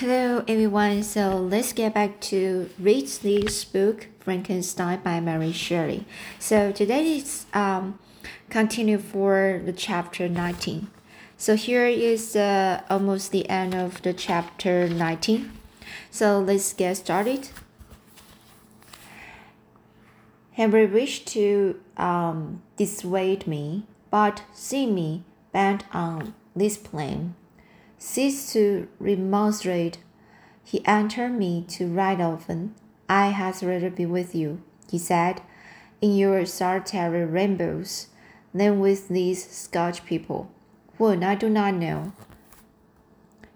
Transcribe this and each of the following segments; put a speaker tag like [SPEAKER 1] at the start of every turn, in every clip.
[SPEAKER 1] Hello everyone, so let's get back to read this book, Frankenstein by Mary Shelley. So today is um, continue for the chapter 19. So here is uh, almost the end of the chapter 19. So let's get started. Henry wished to um, dissuade me, but see me bent on this plan, ceased to remonstrate. He entered me to write often. I had rather be with you, he said, in your solitary rainbows, than with these Scotch people, whom I do not know.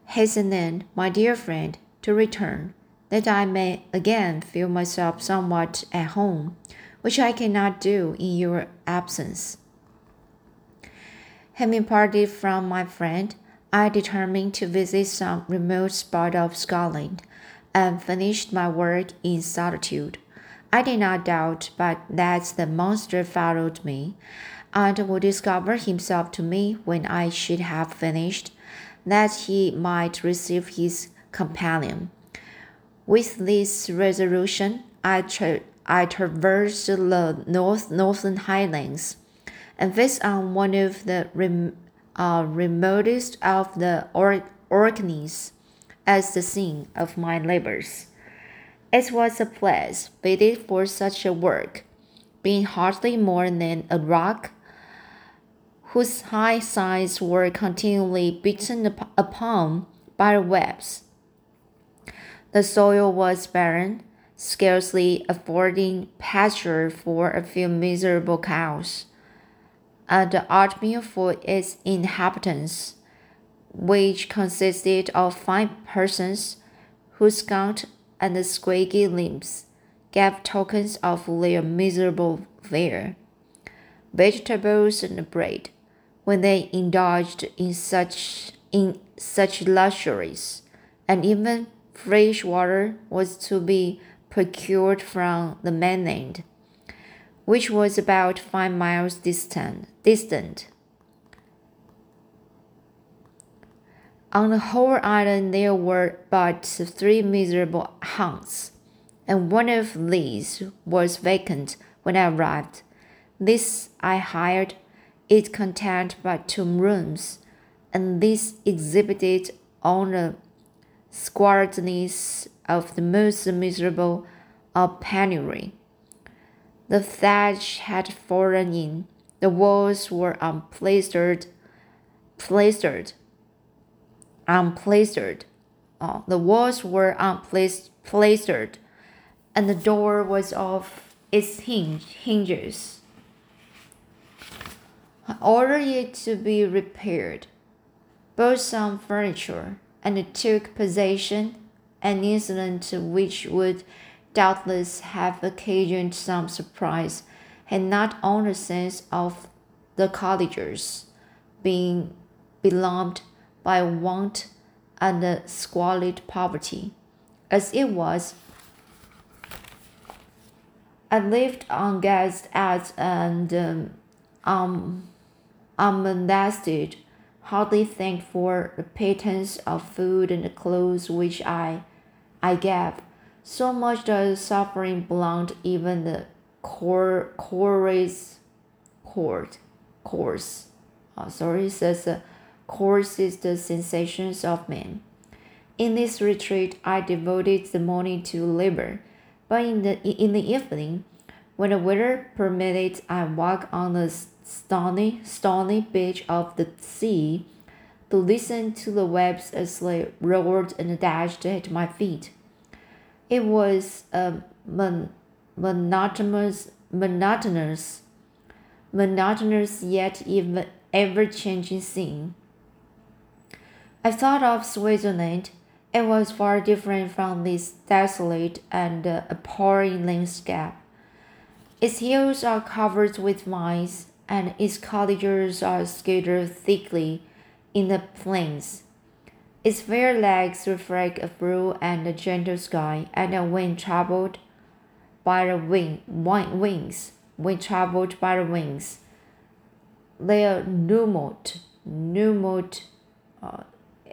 [SPEAKER 1] Hasten then, my dear friend, to return, that I may again feel myself somewhat at home, which I cannot do in your absence. Having parted from my friend, I determined to visit some remote spot of Scotland and finished my work in solitude. I did not doubt but that the monster followed me and would discover himself to me when I should have finished, that he might receive his companion. With this resolution, I, tra- I traversed the north northern highlands and fixed on one of the rem- uh, remotest of the or- Orkneys as the scene of my labors. It was a place fitted for such a work, being hardly more than a rock whose high sides were continually beaten up upon by the webs. The soil was barren, scarcely affording pasture for a few miserable cows and the oatmeal for its inhabitants, which consisted of five persons whose gaunt and squaggy limbs gave tokens of their miserable fare. Vegetables and bread, when they indulged in such in such luxuries, and even fresh water was to be procured from the mainland which was about five miles distant. distant. On the whole island, there were but three miserable huts, and one of these was vacant when I arrived. This I hired. It contained but two rooms, and this exhibited on the squalidness of the most miserable of penury. The thatch had fallen in. The walls were unplastered, plastered, unplastered. Oh, the walls were unplastered, and the door was off its hinge, hinges. I ordered it to be repaired, bought some furniture, and took possession, an incident which would doubtless have occasioned some surprise had not on the sense of the cottagers being beloved by want and squalid poverty. As it was, I lived unguessed at and um, um, unmolested, hardly thanked for the pittance of food and clothes which I, I gave so much does suffering blunt even the core chorus chord course. Uh, sorry, says uh, is the sensations of men. In this retreat, I devoted the morning to labor, but in the in the evening, when the weather permitted, I walked on the stony stony beach of the sea to listen to the waves as they roared and dashed at my feet. It was a mon- monotonous, monotonous, monotonous yet even ever-changing scene. I thought of Switzerland. It was far different from this desolate and uh, appalling landscape. Its hills are covered with vines, and its cottages are scattered thickly in the plains. Its fair legs reflect a blue and a gentle sky, and a wind troubled by the wing, wings, when troubled by the wings, their pneumot, pneumot, uh,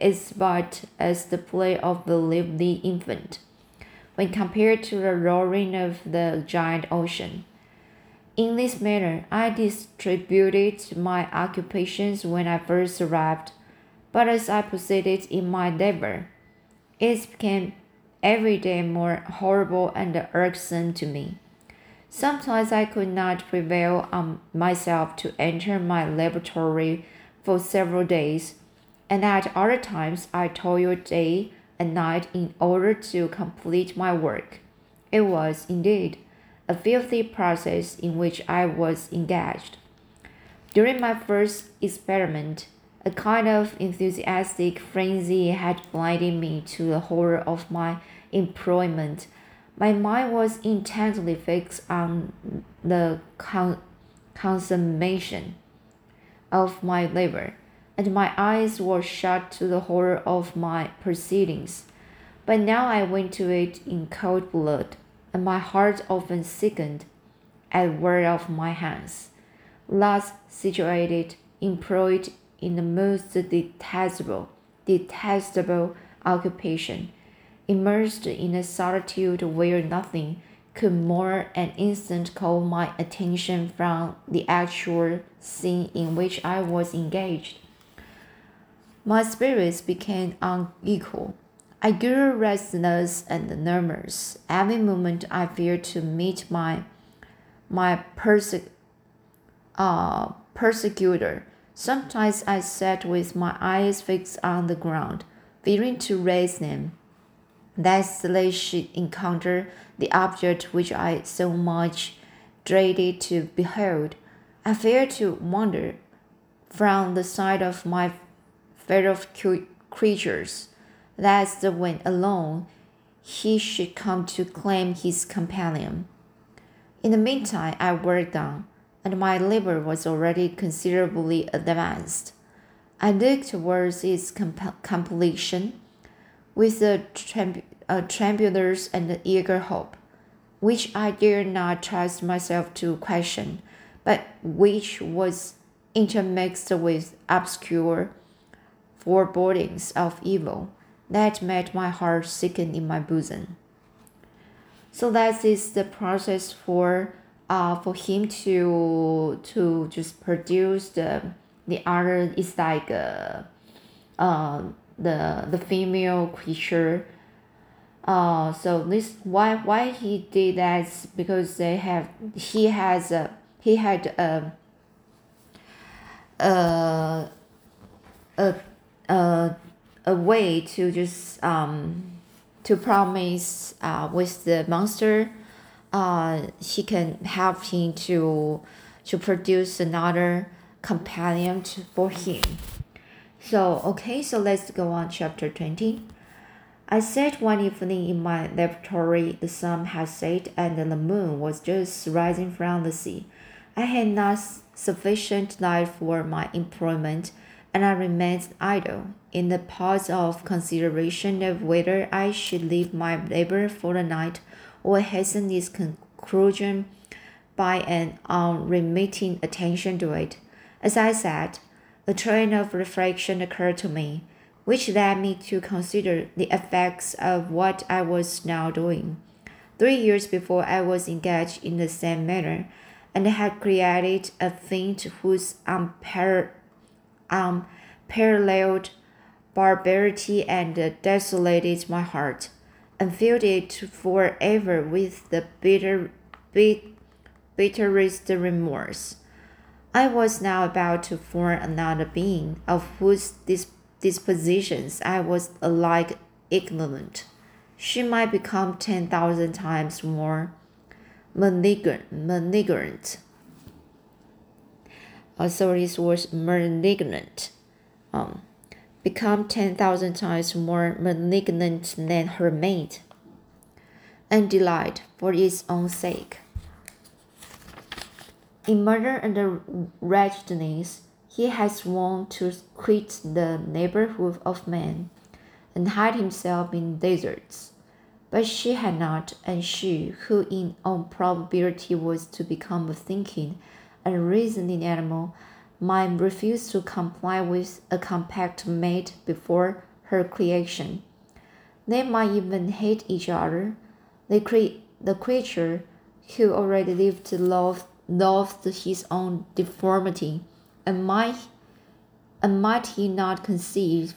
[SPEAKER 1] is but as the play of the lively infant, when compared to the roaring of the giant ocean. In this manner, I distributed my occupations when I first arrived, but as I proceeded in my labor, it became every day more horrible and irksome to me. Sometimes I could not prevail on myself to enter my laboratory for several days, and at other times I toiled day and night in order to complete my work. It was, indeed, a filthy process in which I was engaged. During my first experiment, a kind of enthusiastic frenzy had blinded me to the horror of my employment. My mind was intently fixed on the con- consummation of my labor, and my eyes were shut to the horror of my proceedings. But now I went to it in cold blood and my heart often sickened at word of my hands. Thus situated, employed in the most detestable, detestable occupation, immersed in a solitude where nothing could more an instant call my attention from the actual scene in which I was engaged. My spirits became unequal I grew restless and nervous. Every moment I feared to meet my my perse- uh, persecutor. Sometimes I sat with my eyes fixed on the ground, fearing to raise them, lest they should encounter the object which I so much dreaded to behold. I feared to wander from the sight of my fellow creatures lest when alone he should come to claim his companion. In the meantime, I worked on, and my labor was already considerably advanced. I looked towards its comp- completion with a, trem- a tremulous and eager hope, which I dared not trust myself to question, but which was intermixed with obscure forebodings of evil that made my heart sicken in my bosom. So that is the process for uh for him to to just produce the the other is like uh, uh the the female creature. Uh, so this why why he did that because they have he has a he had a a a, a a way to just um, to promise uh, with the monster uh, he can help him to to produce another companion for him so okay so let's go on chapter 20 I sat one evening in my laboratory. The sun had set and the moon was just rising from the sea. I had not sufficient light for my employment, and I remained idle in the pause of consideration of whether I should leave my labor for the night or hasten its conclusion by an unremitting attention to it. As I said, a train of reflection occurred to me, which led me to consider the effects of what I was now doing. Three years before, I was engaged in the same manner, and had created a thing whose unparalleled barbarity and desolated my heart, and filled it forever with the bitter, bit, bitterest remorse. I was now about to form another being, of whose dis- dispositions I was alike ignorant. She might become ten thousand times more malignant. malignant. Uh, sorry, this was malignant. Um, become 10,000 times more malignant than her mate, and delight for its own sake. In murder and wretchedness, he has sworn to quit the neighborhood of men and hide himself in deserts. But she had not, and she, who in all probability was to become a thinking and reasoning animal, might refuse to comply with a compact made before her creation. They might even hate each other. The, cre- the creature who already lived loved, loved his own deformity, and might, and might he not conceive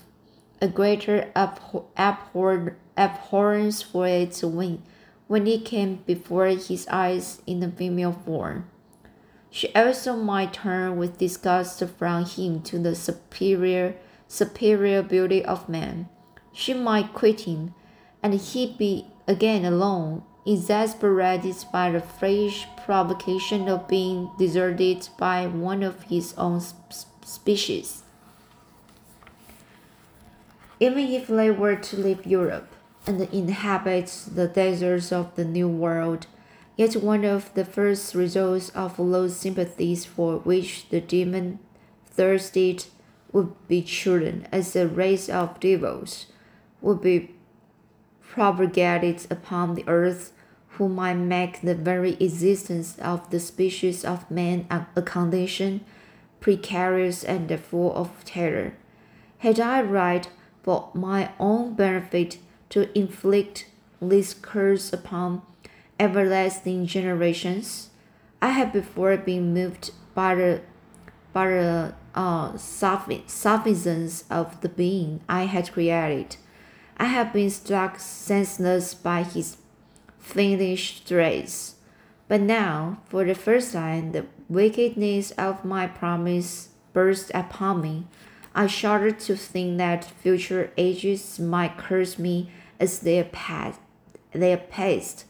[SPEAKER 1] a greater abhor- abhor- abhorrence for it when, when it came before his eyes in the female form? She also might turn with disgust from him to the superior superior beauty of man. She might quit him, and he be again alone, exasperated by the fresh provocation of being deserted by one of his own species. Even if they were to leave Europe and inhabit the deserts of the New World, Yet one of the first results of those sympathies for which the demon thirsted would be children, as a race of devils would be propagated upon the earth, who might make the very existence of the species of man a condition precarious and full of terror. Had I right for my own benefit to inflict this curse upon everlasting generations. I have before been moved by the by the uh, sufficiency of the being I had created. I have been struck senseless by his finished race. But now, for the first time, the wickedness of my promise burst upon me. I shudder to think that future ages might curse me as their past, they passed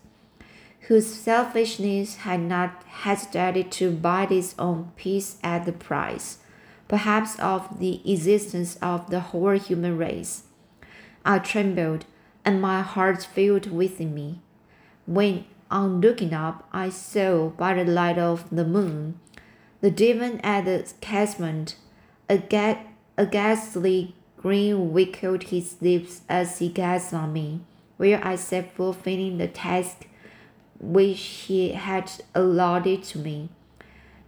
[SPEAKER 1] whose selfishness had not hesitated to buy its own peace at the price, perhaps of the existence of the whole human race. I trembled, and my heart filled within me. When, on looking up, I saw by the light of the moon the demon at the casement, a, ga- a ghastly grin wrinkled his lips as he gazed on me, where I sat fulfilling the task which he had allotted to me.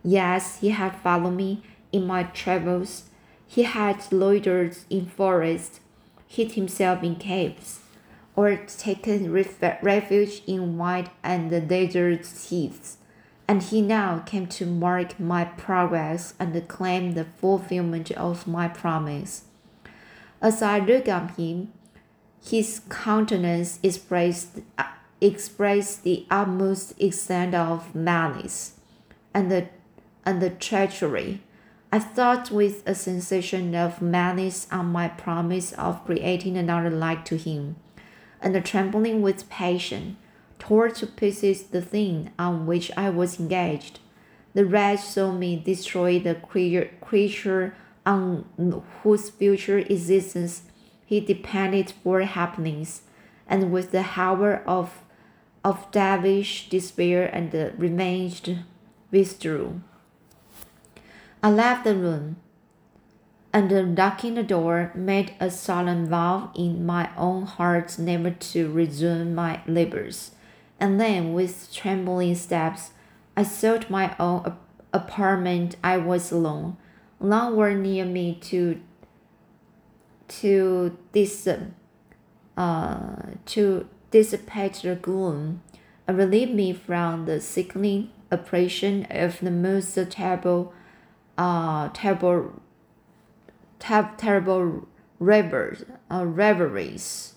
[SPEAKER 1] Yes, he had followed me in my travels. He had loitered in forests, hid himself in caves, or taken refuge in wild and desert heaths. And he now came to mark my progress and claim the fulfillment of my promise. As I looked on him, his countenance expressed expressed the utmost extent of malice and the, and the treachery. I thought with a sensation of malice on my promise of creating another like to him, and trembling with passion, tore to pieces the thing on which I was engaged. The wretch saw me destroy the creature on whose future existence he depended for happiness, and with the hour of of devilish despair and remained withdrew. I left the room, and locking the door, made a solemn vow in my own heart never to resume my labors. And then, with trembling steps, I sought my own apartment. I was alone. None were near me to to this uh, to dissipate the gloom and relieve me from the sickening oppression of the most terrible, uh, terrible, ter- terrible uh, reveries.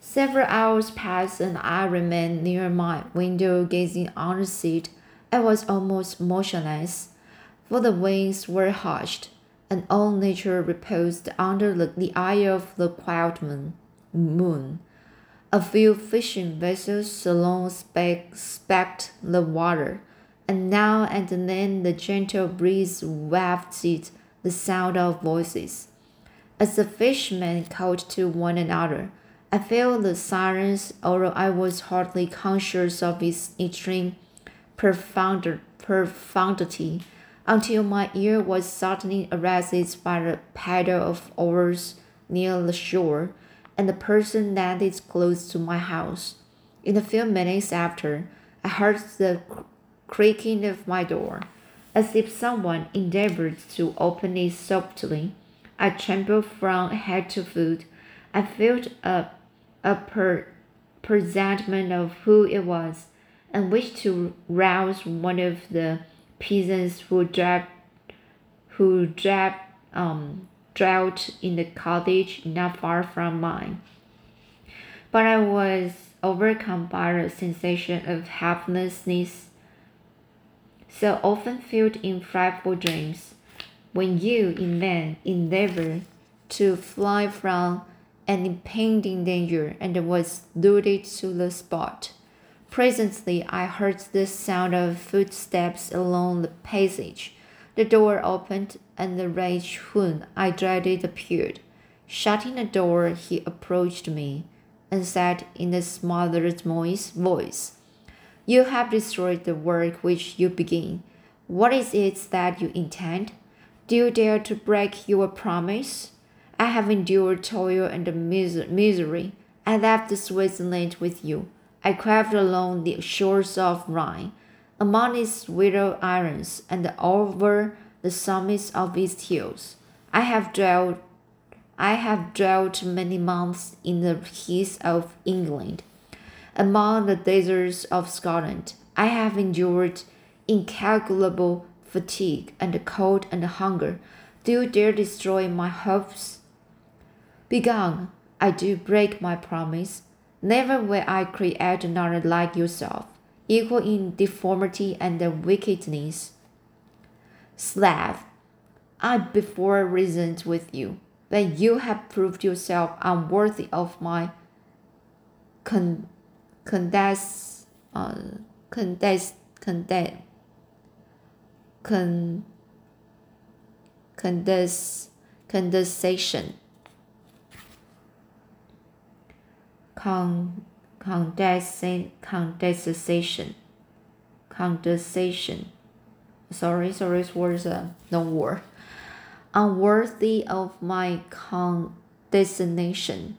[SPEAKER 1] Several hours passed and I remained near my window gazing on the seat. I was almost motionless, for the winds were hushed, and all nature reposed under the, the eye of the quiet moon. A few fishing vessels alone specked the water, and now and then the gentle breeze wafted the sound of voices. As the fishermen called to one another, I felt the silence, although I was hardly conscious of its extreme profundity, until my ear was suddenly arrested by the paddle of oars near the shore and the person that is close to my house. In a few minutes after, I heard the creaking of my door, as if someone endeavored to open it softly. I trembled from head to foot. I felt a, a per, of who it was, and wished to rouse one of the peasants who dwelt, who dwelt, um, dwelt in the cottage not far from mine. But I was overcome by a sensation of helplessness so often felt in frightful dreams. When you, in vain, endeavor to fly from an impending danger and was lured to the spot. Presently, I heard the sound of footsteps along the passage. The door opened, and the wretch whom I dreaded appeared. Shutting the door, he approached me and said in a smothered voice, You have destroyed the work which you begin. What is it that you intend? Do you dare to break your promise? I have endured toil and misery. I left Switzerland with you. I craved along the shores of Rhine, among its wild islands, and over the summits of its hills. I have dwelt I have dwelt many months in the heaths of England, among the deserts of Scotland. I have endured incalculable fatigue and cold and hunger. Do you dare destroy my hopes? Begone, I do break my promise. Never will I create another like yourself, equal in deformity and wickedness. Slave, I before reasoned with you but you have proved yourself unworthy of my con, condes, uh, condes, condes, con, condes, condensation. Con, condensation, condensation, condensation. Sorry, sorry, words, uh, no word unworthy of my condescension.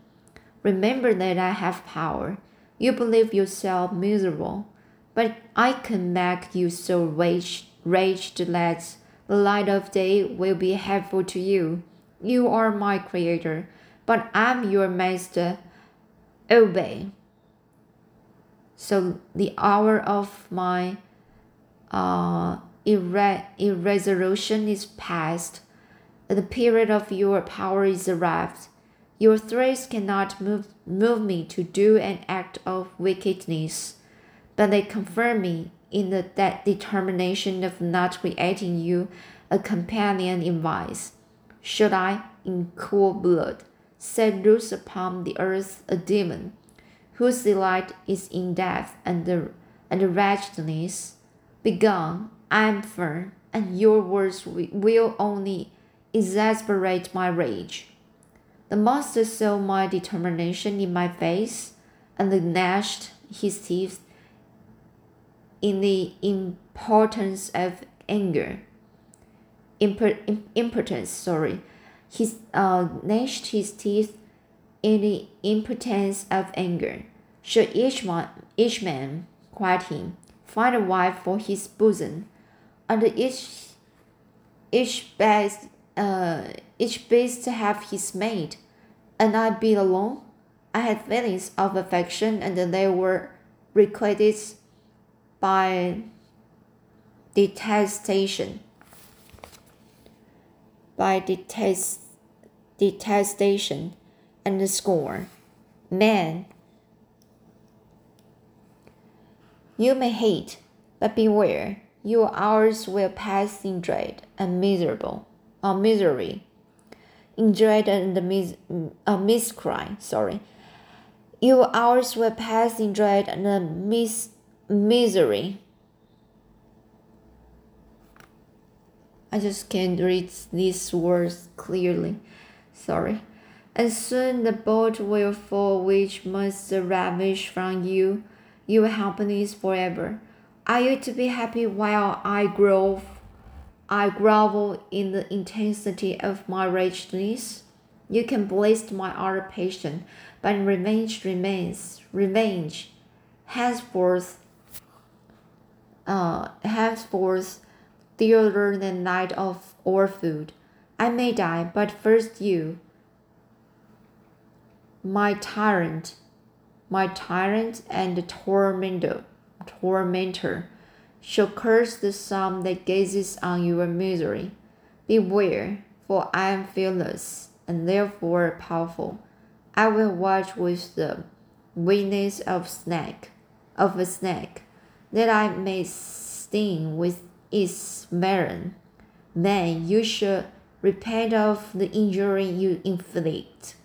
[SPEAKER 1] Remember that I have power. You believe yourself miserable, but I can make you so raged, raged that the light of day will be helpful to you. You are my creator, but I'm your master. Obey. So the hour of my uh, irre- irresolution is past the period of your power is arrived. Your threats cannot move, move me to do an act of wickedness, but they confirm me in the de- determination of not creating you a companion in vice. Should I, in cool blood, set loose upon the earth a demon, whose delight is in death and, the, and wretchedness? Begone, I am firm, and your words will only exasperate my rage. The monster saw my determination in my face and gnashed his teeth in the importance of anger. Imper, impotence, sorry. He uh, gnashed his teeth in the impotence of anger. Should each man, each man, cried him, find a wife for his bosom, and each each best uh, each beast have his mate, and I be alone. I had feelings of affection, and they were requited by detestation. By detest, detestation and scorn. Man, you may hate, but beware, your hours will pass in dread and miserable or misery, In dread and mis uh, miscry. Sorry, your hours will pass in dread and mis misery. I just can't read these words clearly. Sorry. And soon the boat will fall, which must ravish from you your happiness forever. Are you to be happy while I grow I grovel in the intensity of my wretchedness. You can blast my utter passion, but revenge remains. Revenge, henceforth, uh, henceforth, dearer than night of or food. I may die, but first you, my tyrant, my tyrant and tormentor, tormentor, shall curse the sun that gazes on your misery. Beware, for I am fearless and therefore powerful. I will watch with the weakness of snake, of a snake, that I may sting with its venom. Then you shall repent of the injury you inflict.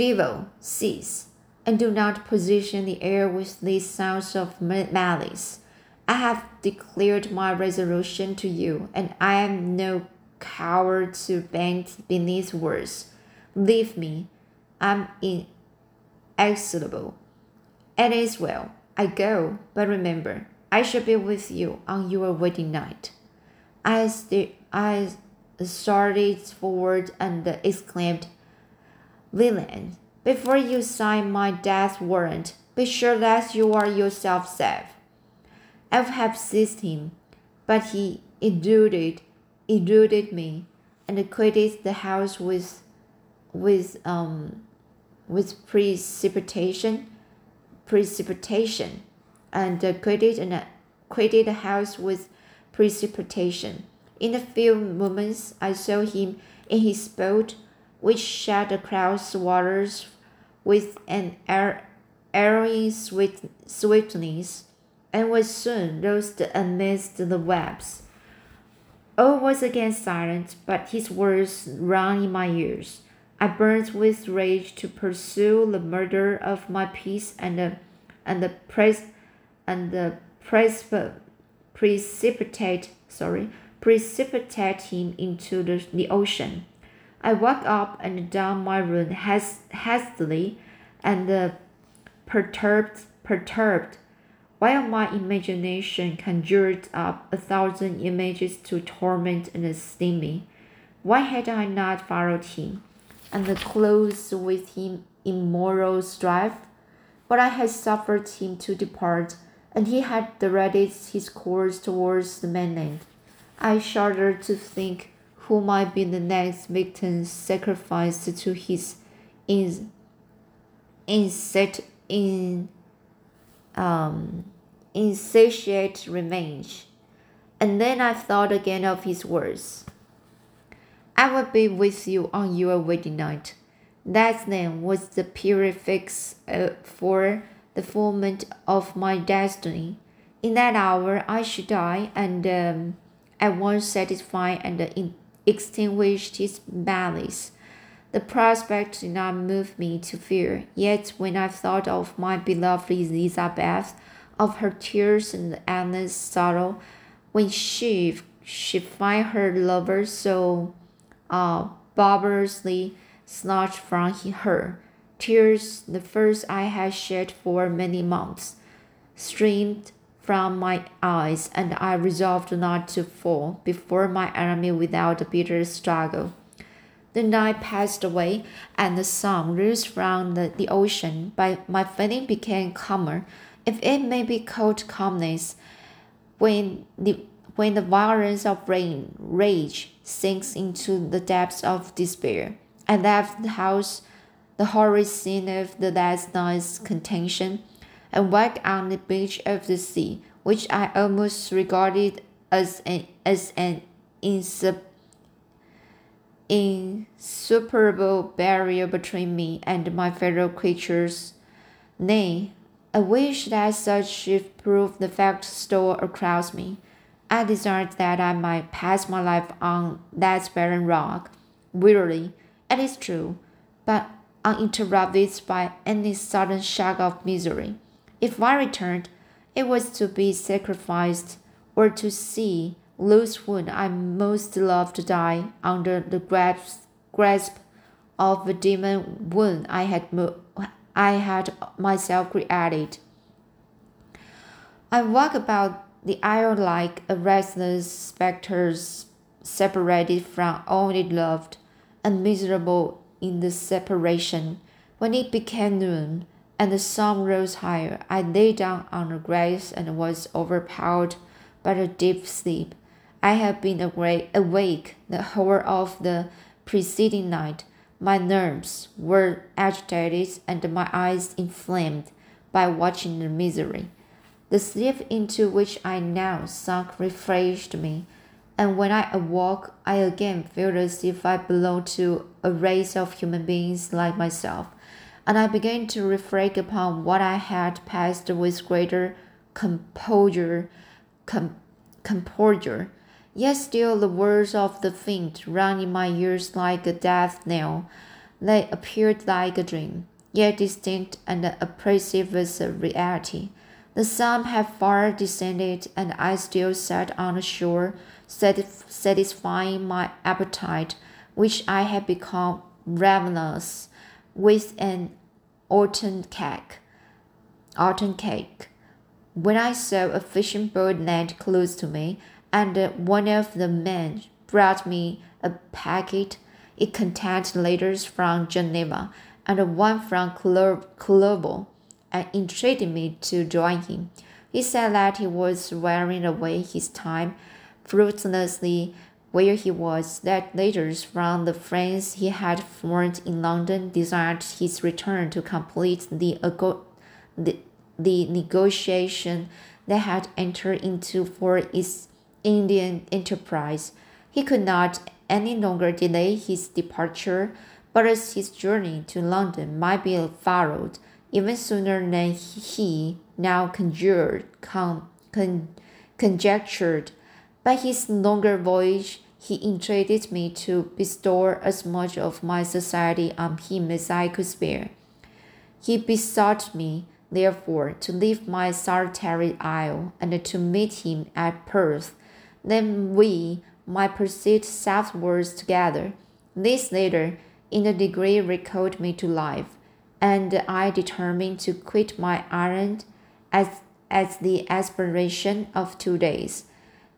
[SPEAKER 1] Devil, cease, and do not poison the air with these sounds of malice. I have declared my resolution to you, and I am no coward to bend beneath words. Leave me, I'm inexorable. It is well, I go, but remember, I shall be with you on your wedding night. I, st- I started forward and exclaimed, Villain, before you sign my death warrant, be sure that you are yourself safe. I have seized him, but he eluded, eluded me, and quitted the house with, with um, with precipitation, precipitation, and quitted and quitted the house with precipitation. In a few moments, I saw him in his boat, which across the waters with an airy sweet, swiftness, and was soon lost amidst the waves. All was again silent, but his words rang in my ears. I burned with rage to pursue the murder of my peace and the, and the pres and the presp- precipitate sorry precipitate him into the, the ocean. I walked up and down my room hastily and uh, perturbed perturbed while my imagination conjured up a thousand images to torment and sting me. Why had I not followed him? and closed with him in moral strife. But I had suffered him to depart, and he had directed his course towards the mainland. I shuddered to think who might be the next victim sacrificed to his in, insect, in, um, insatiate revenge. And then I thought again of his words. I will be with you on your wedding night. That then was the fixed uh, for the fulfillment of my destiny. In that hour I should die, and um, at once satisfy and uh, extinguish his malice. The prospect did not move me to fear, yet when I thought of my beloved Elizabeth, of her tears and endless sorrow, when she she find her lover so uh, barbarously snatched from her. Tears, the first I had shed for many months, streamed from my eyes, and I resolved not to fall before my enemy without a bitter struggle. The night passed away, and the sun rose from the, the ocean, but my feeling became calmer, if it may be called calmness, when the when the violence of rain, rage sinks into the depths of despair. I left the house, the horrid scene of the last night's contention, and walked on the beach of the sea, which I almost regarded as an as an insup, insuperable barrier between me and my fellow creatures. Nay, I wish that such should prove the fact stole across me. I desired that I might pass my life on that barren rock, wearily, it is true, but uninterrupted by any sudden shock of misery. If I returned, it was to be sacrificed or to see lose whom I most loved die under the grasp, grasp of the demon wound I had, I had myself created. I walk about the isle like a restless spectre separated from all it loved, and miserable in the separation. When it became noon, and the sun rose higher, I lay down on the grass and was overpowered by a deep sleep. I had been awake the whole of the preceding night. My nerves were agitated and my eyes inflamed by watching the misery. The sleep into which I now sunk refreshed me, and when I awoke, I again felt as if I belonged to a race of human beings like myself, and I began to reflect upon what I had passed with greater composure. Com- composure Yet still the words of the fiend rang in my ears like a death knell. They appeared like a dream, yet distinct and oppressive as a reality. The sun had far descended, and I still sat on the shore, satisfying my appetite, which I had become ravenous, with an autumn cake. Autumn cake. When I saw a fishing boat land close to me, and one of the men brought me a packet. It contained letters from Geneva and one from Clerval, and entreated me to join him. He said that he was wearing away his time fruitlessly where he was, that letters from the friends he had formed in London desired his return to complete the, the, the negotiation they had entered into for its Indian enterprise. He could not any longer delay his departure, but as his journey to London might be followed even sooner than he now conjured, con, con, conjectured. By his longer voyage, he entreated me to bestow as much of my society on him as I could spare. He besought me, therefore, to leave my solitary isle and to meet him at Perth then we might proceed southwards together. This latter, in a degree, recalled me to life, and I determined to quit my island as, as the aspiration of two days.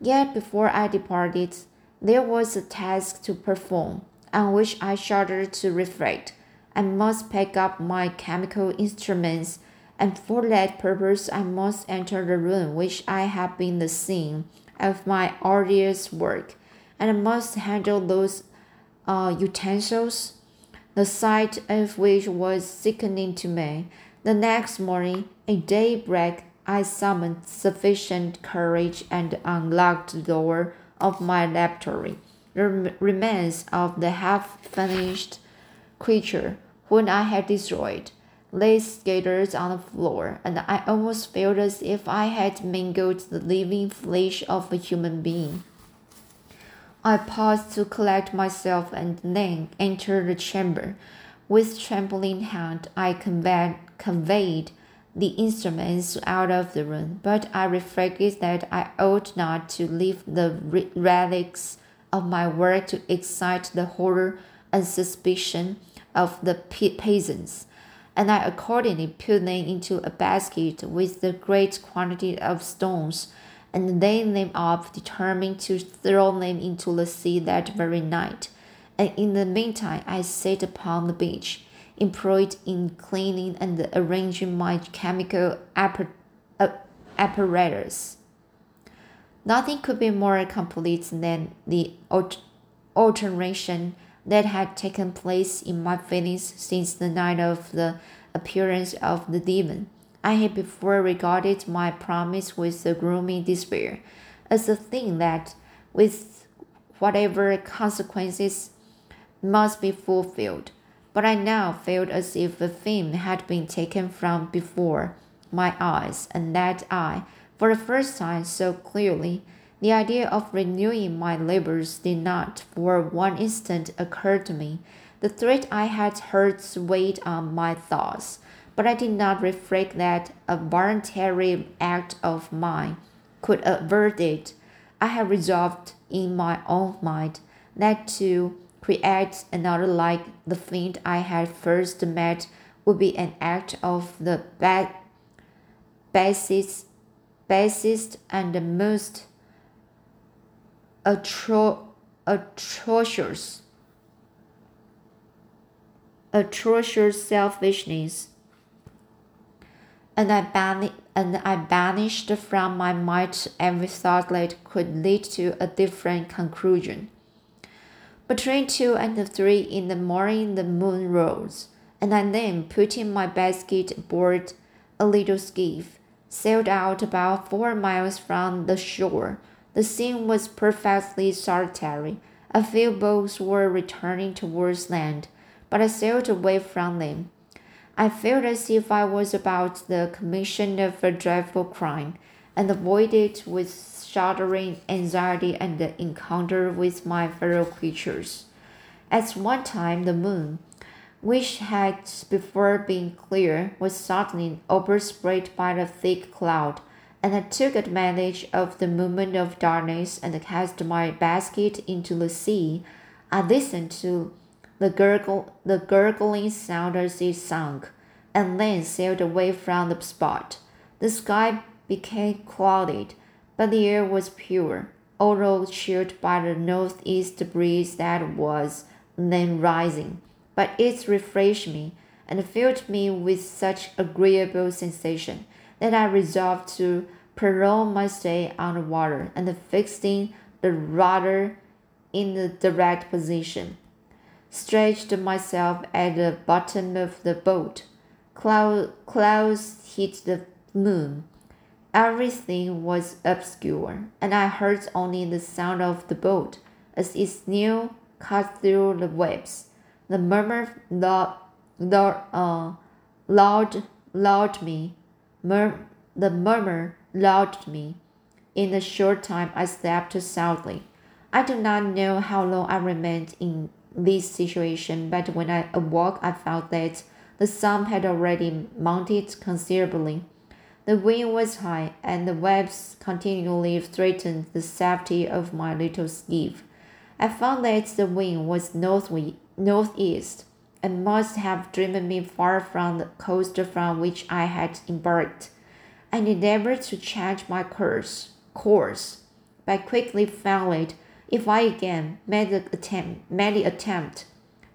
[SPEAKER 1] Yet before I departed, there was a task to perform, on which I shuddered to reflect. I must pack up my chemical instruments, and for that purpose I must enter the room which I had been the scene of my arduous work, and I must handle those uh, utensils, the sight of which was sickening to me. The next morning, at daybreak, I summoned sufficient courage and unlocked the door of my laboratory. The remains of the half finished creature whom I had destroyed lay scattered on the floor, and I almost felt as if I had mangled the living flesh of a human being. I paused to collect myself and then entered the chamber. With trembling hand, I conveyed, conveyed the instruments out of the room, but I reflected that I ought not to leave the relics of my work to excite the horror and suspicion of the peasants and I accordingly put them into a basket with a great quantity of stones, and laid them up, determined to throw them into the sea that very night. And in the meantime, I sat upon the beach, employed in cleaning and arranging my chemical uh, apparatus. Nothing could be more complete than the alteration that had taken place in my feelings since the night of the appearance of the demon. I had before regarded my promise with a gloomy despair, as a thing that, with whatever consequences, must be fulfilled. But I now felt as if the thing had been taken from before my eyes, and that I, for the first time so clearly, the idea of renewing my labors did not for one instant occur to me. The threat I had heard weighed on my thoughts, but I did not reflect that a voluntary act of mine could avert it. I had resolved in my own mind that to create another like the fiend I had first met would be an act of the bad, basest, basest and the most atro atrocious atrocious selfishness and I and I banished from my mind every thought that could lead to a different conclusion. Between two and three in the morning, the moon rose, and I then, putting my basket aboard a little skiff, sailed out about four miles from the shore. The scene was perfectly solitary. A few boats were returning towards land, but I sailed away from them. I felt as if I was about the commission of a dreadful crime, and avoided with shuddering anxiety and the encounter with my fellow creatures. At one time, the moon, which had before been clear, was suddenly overspread by a thick cloud, and I took advantage of the moment of darkness and cast my basket into the sea. I listened to the gurgle, the gurgling sound as it sunk, and then sailed away from the spot. The sky became clouded, but the air was pure, although chilled by the northeast breeze that was then rising. But it refreshed me and filled me with such agreeable sensation that I resolved to prolong my stay on the water and fixing the rudder in the direct position stretched myself at the bottom of the boat. Cloud, clouds hid the moon. Everything was obscure, and I heard only the sound of the boat as its new cut through the waves. The murmur loud, loud, uh, loud, loud me. Mur- the murmur lulled me. In a short time, I slept soundly. I do not know how long I remained in this situation, but when I awoke, I found that the sun had already mounted considerably. The wind was high, and the waves continually threatened the safety of my little skiff. I found that the wind was northeast, and must have driven me far from the coast from which I had embarked. I endeavored to change my course, course, but quickly found it if I again made the attempt, made the attempt,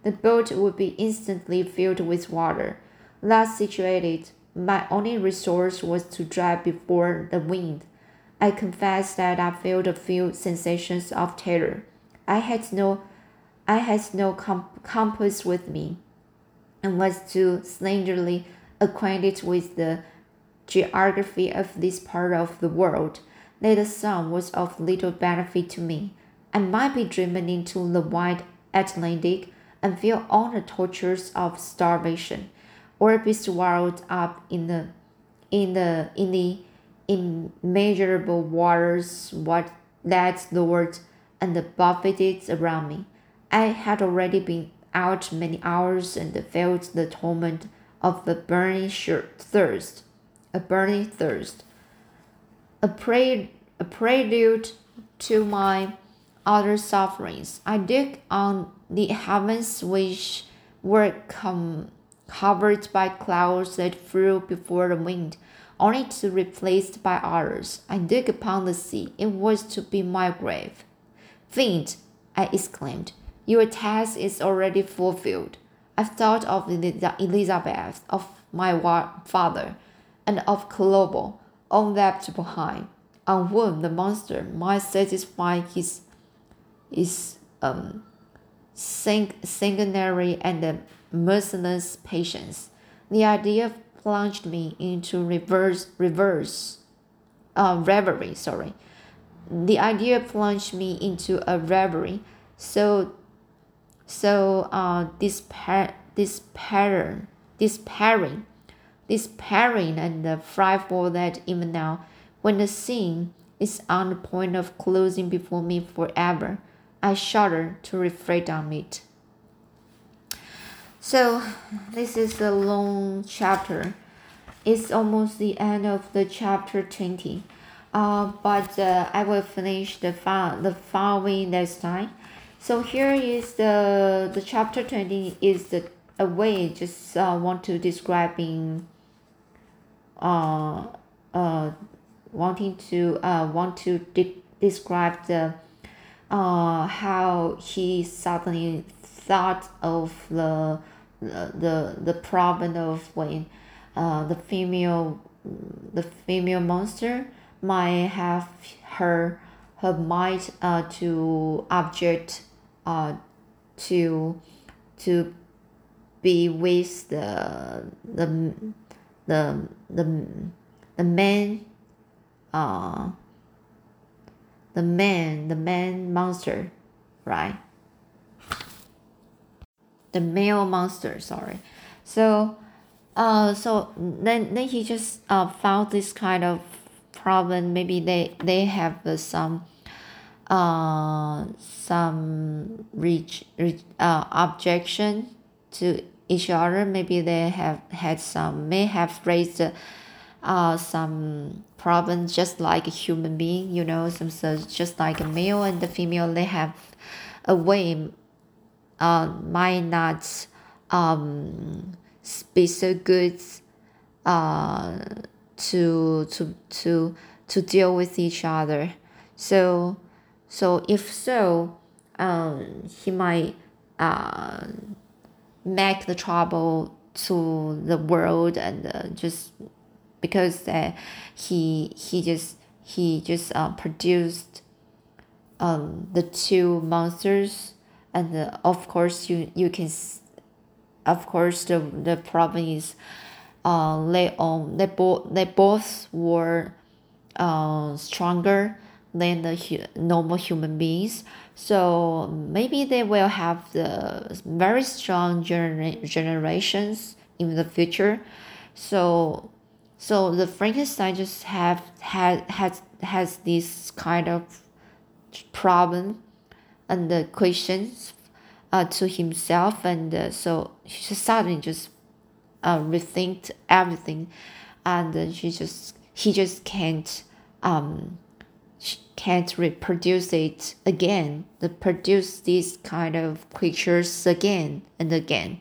[SPEAKER 1] the boat would be instantly filled with water. Thus situated, my only resource was to drive before the wind. I confess that I felt a few sensations of terror. I had no, I had no compass with me, and was too slenderly acquainted with the geography of this part of the world that the sun was of little benefit to me. I might be driven into the wide Atlantic and feel all the tortures of starvation, or be swallowed up in the in the in the immeasurable waters what that lowered and the buffeted around me. I had already been out many hours and felt the torment of a burning thirst, a burning thirst, a, pre- a prelude to my other sufferings. I dig on the heavens which were com- covered by clouds that flew before the wind, only to be replaced by others. I dig upon the sea. It was to be my grave. Fiend, I exclaimed, your task is already fulfilled. I've thought of Elizabeth, of my father, and of Clerval, all left behind, on whom the monster might satisfy his is um, sanguinary and merciless patience. The idea plunged me into reverse reverse uh, reverie. Sorry, the idea plunged me into a reverie. So so uh, despair despair despairing despairing and the frightful that even now, when the scene is on the point of closing before me forever, I shudder to reflect on it. So, this is a long chapter. It's almost the end of the chapter 20. Uh, but uh, I will finish the, file, the following next time. So here is the the chapter 20 is the a way just uh, want to describing uh, uh, wanting to uh, want to de- describe the uh, how he suddenly thought of the the the problem of when uh, the female the female monster might have her her mind uh, to object uh, to to be with the the the the, the man uh the man the man monster right the male monster sorry. So uh so then then he just uh found this kind of problem. Maybe they they have uh, some uh some reach, reach uh objection to each other. Maybe they have had some may have raised uh some problems just like a human being you know some so just like a male and the female they have a way uh might not um be so good uh to to to to deal with each other. So so if so um he might uh make the trouble to the world and uh, just because uh, he he just he just uh, produced um, the two monsters and uh, of course you you can of course the the problem is uh they um they both they both were uh stronger than the hu- normal human beings. So maybe they will have the very strong genera- generations in the future. So so the frankenstein just have had has has this kind of problem and the questions uh, to himself and uh, so she just suddenly just uh, rethink everything. And she just he just can't um can't reproduce it again. To produce these kind of creatures again and again.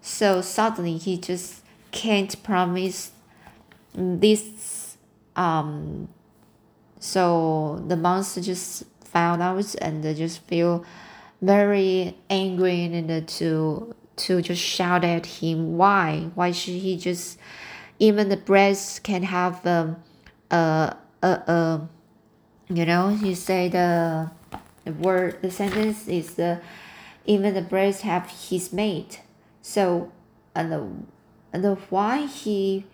[SPEAKER 1] So suddenly he just can't promise this um so the monster just found out and just feel very angry and to to just shout at him. Why? Why should he just even the breast can have um, a a a you know he say the, the word the sentence is the even the birds have his mate. So and the and the why he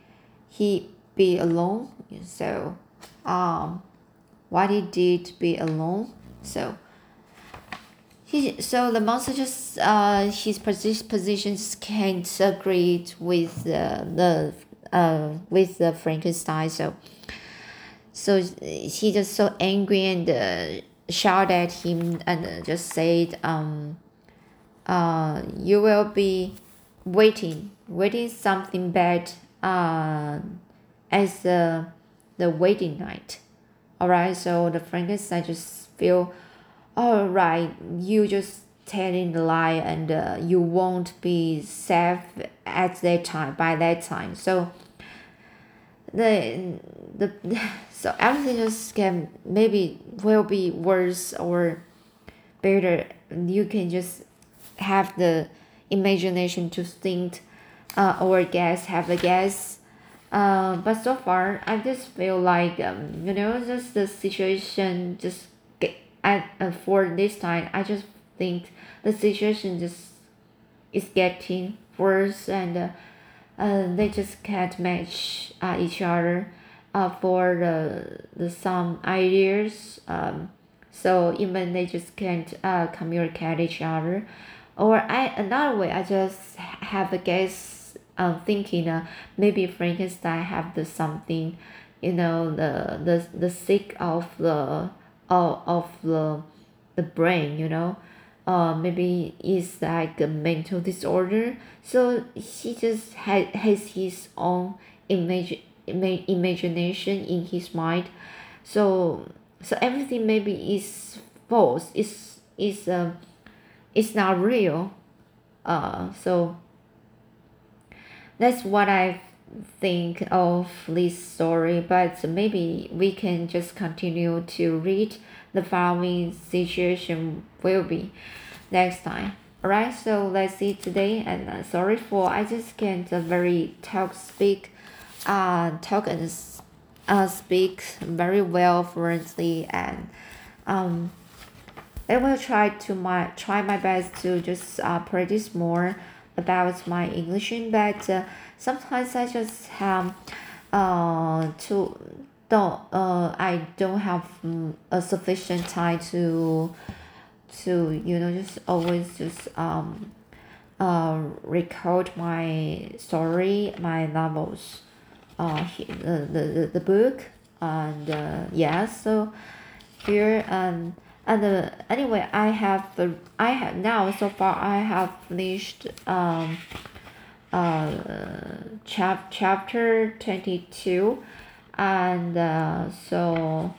[SPEAKER 1] he be alone? So um why he did be alone? So he so the monster just uh his position positions can't agree with the uh with the Frankenstein so so he just so angry and uh, shouted at him and uh, just said um uh you will be waiting waiting something bad uh as the the waiting night all right so the frankenstein just feel all right you just telling the lie and uh, you won't be safe at that time by that time. So the the so everything just can maybe will be worse or better. You can just have the imagination to think uh, or guess have a guess uh, but so far i just feel like um, you know just the situation just get at uh, for this time i just think the situation just is getting worse and uh, uh, they just can't match uh, each other uh, for the, the some ideas um, so even they just can't uh, communicate each other. Or I another way I just have a guess um, thinking uh, maybe Frankenstein have the something you know the the the sick of the of, of the the brain you know? Uh, maybe it's like a mental disorder. So he just had has his own image ima- imagination in his mind. So so everything maybe is false. Is is um it's not real. Uh so that's what i think of this story but maybe we can just continue to read the following situation will be next time. Alright so let's see today and uh, sorry for i just can't uh, very talk speak uh, talk and uh, speak very well fluently and um, I will try to my try my best to just uh, practice more about my English but uh, sometimes I just have uh to don't uh I don't have um, a sufficient time to to you know just always just um uh record my story my novels uh the the, the book and uh, yeah so here and and uh, anyway i have i have now so far i have finished um uh chap chapter 22 and uh, so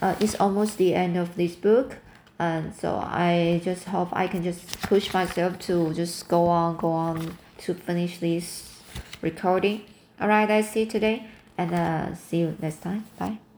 [SPEAKER 1] uh, it's almost the end of this book. And so i just hope i can just push myself to just go on go on to finish this recording. All right that's it today. And uh, see you next time. Bye